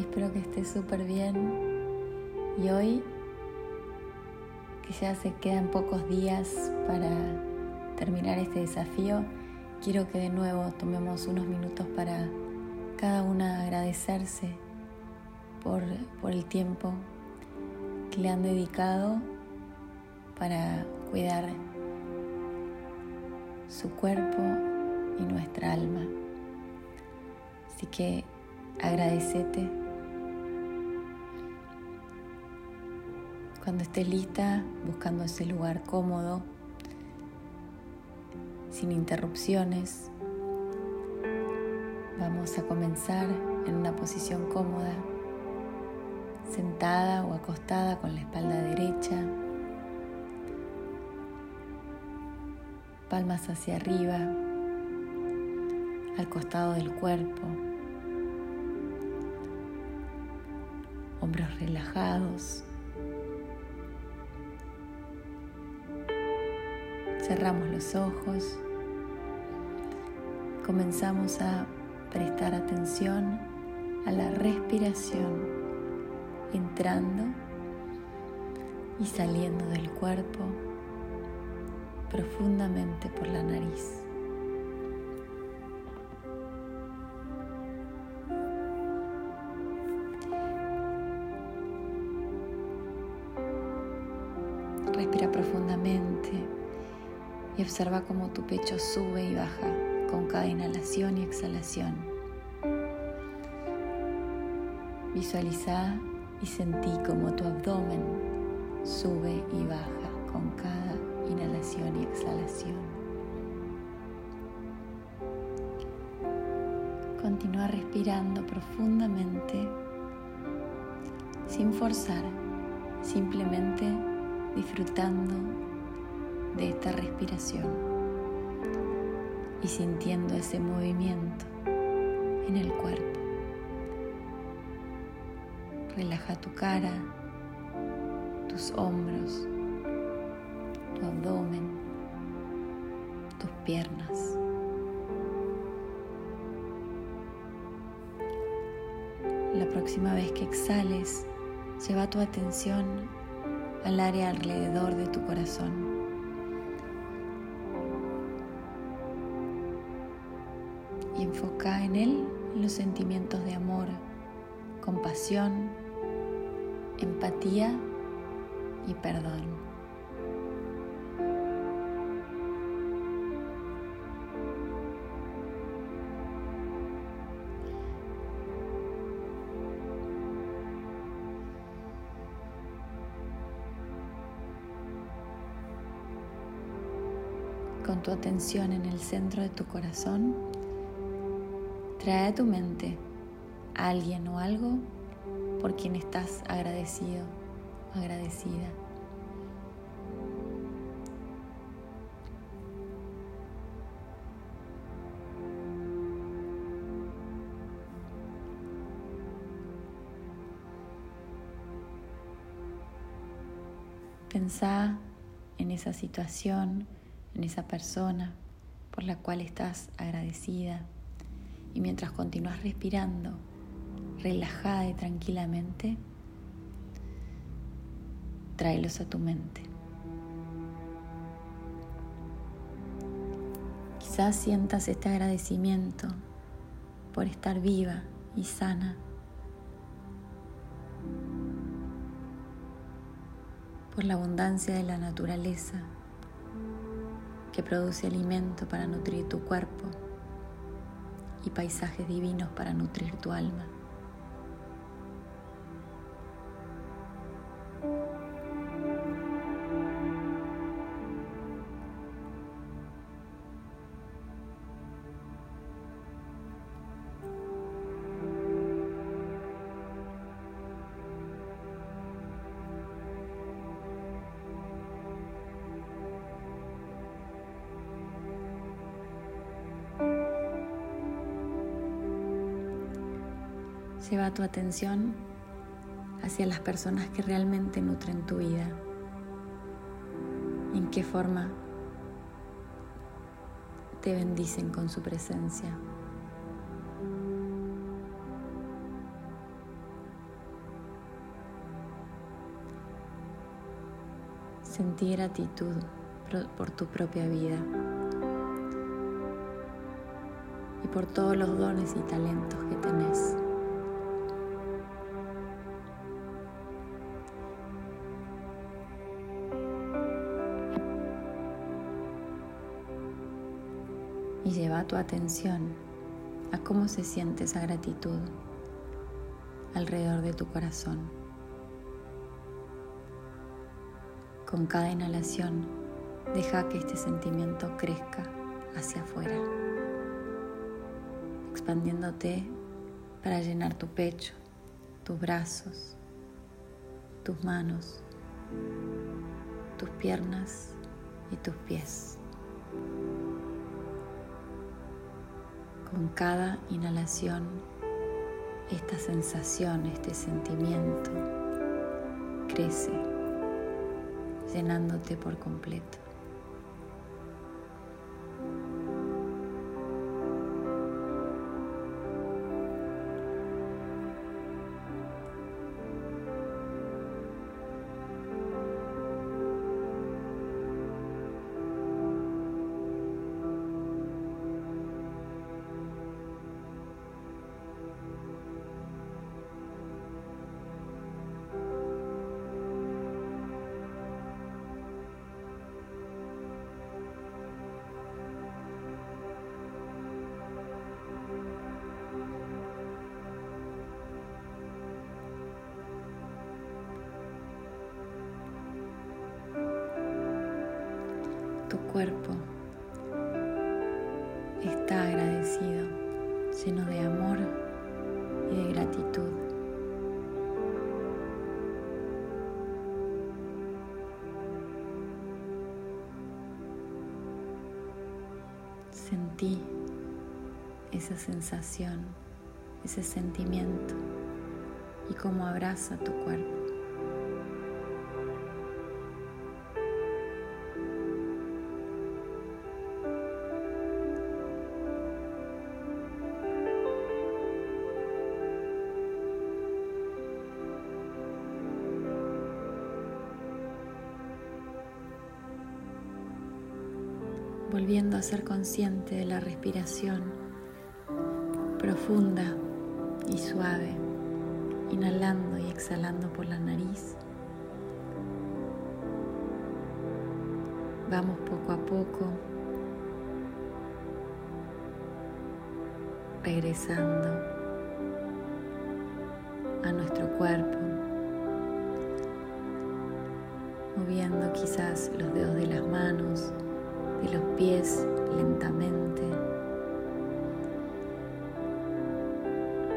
Espero que estés súper bien. Y hoy, que ya se quedan pocos días para terminar este desafío, quiero que de nuevo tomemos unos minutos para cada una agradecerse por, por el tiempo que le han dedicado para cuidar su cuerpo y nuestra alma. Así que agradecete. Cuando estés lista, buscando ese lugar cómodo, sin interrupciones, vamos a comenzar en una posición cómoda, sentada o acostada con la espalda derecha, palmas hacia arriba, al costado del cuerpo. hombros relajados. Cerramos los ojos. Comenzamos a prestar atención a la respiración, entrando y saliendo del cuerpo profundamente por la nariz. Respira profundamente y observa cómo tu pecho sube y baja con cada inhalación y exhalación. Visualiza y sentí cómo tu abdomen sube y baja con cada inhalación y exhalación. Continúa respirando profundamente sin forzar, simplemente disfrutando de esta respiración y sintiendo ese movimiento en el cuerpo. Relaja tu cara, tus hombros, tu abdomen, tus piernas. La próxima vez que exhales, lleva tu atención al área alrededor de tu corazón. Enfoca en él los sentimientos de amor, compasión, empatía y perdón. con tu atención en el centro de tu corazón, trae a tu mente a alguien o algo por quien estás agradecido, agradecida. Pensá en esa situación en esa persona por la cual estás agradecida. Y mientras continúas respirando, relajada y tranquilamente, tráelos a tu mente. Quizás sientas este agradecimiento por estar viva y sana. Por la abundancia de la naturaleza que produce alimento para nutrir tu cuerpo y paisajes divinos para nutrir tu alma. Lleva tu atención hacia las personas que realmente nutren tu vida. ¿En qué forma te bendicen con su presencia? Sentir gratitud por tu propia vida y por todos los dones y talentos que tenés. Y lleva tu atención a cómo se siente esa gratitud alrededor de tu corazón. Con cada inhalación, deja que este sentimiento crezca hacia afuera, expandiéndote para llenar tu pecho, tus brazos, tus manos, tus piernas y tus pies. Con cada inhalación, esta sensación, este sentimiento crece, llenándote por completo. Cuerpo está agradecido, lleno de amor y de gratitud. Sentí esa sensación, ese sentimiento y cómo abraza tu cuerpo. Volviendo a ser consciente de la respiración profunda y suave, inhalando y exhalando por la nariz. Vamos poco a poco regresando a nuestro cuerpo, moviendo quizás los dedos de las manos de los pies lentamente,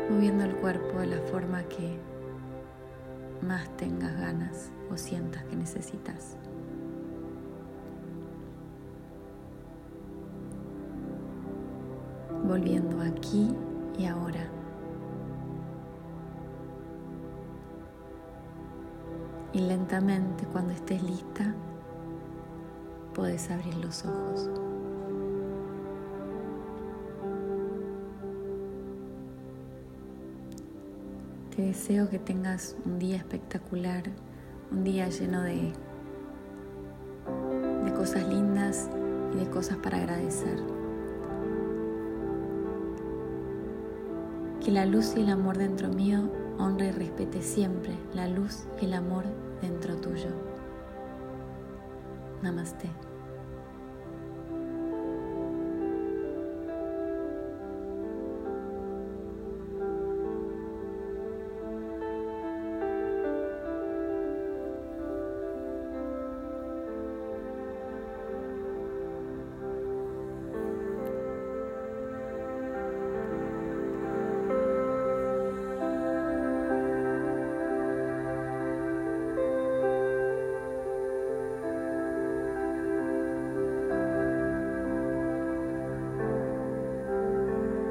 moviendo el cuerpo de la forma que más tengas ganas o sientas que necesitas. Volviendo aquí y ahora. Y lentamente cuando estés lista, puedes abrir los ojos. Te deseo que tengas un día espectacular, un día lleno de, de cosas lindas y de cosas para agradecer. Que la luz y el amor dentro mío honre y respete siempre la luz y el amor dentro tuyo. नमस्ते।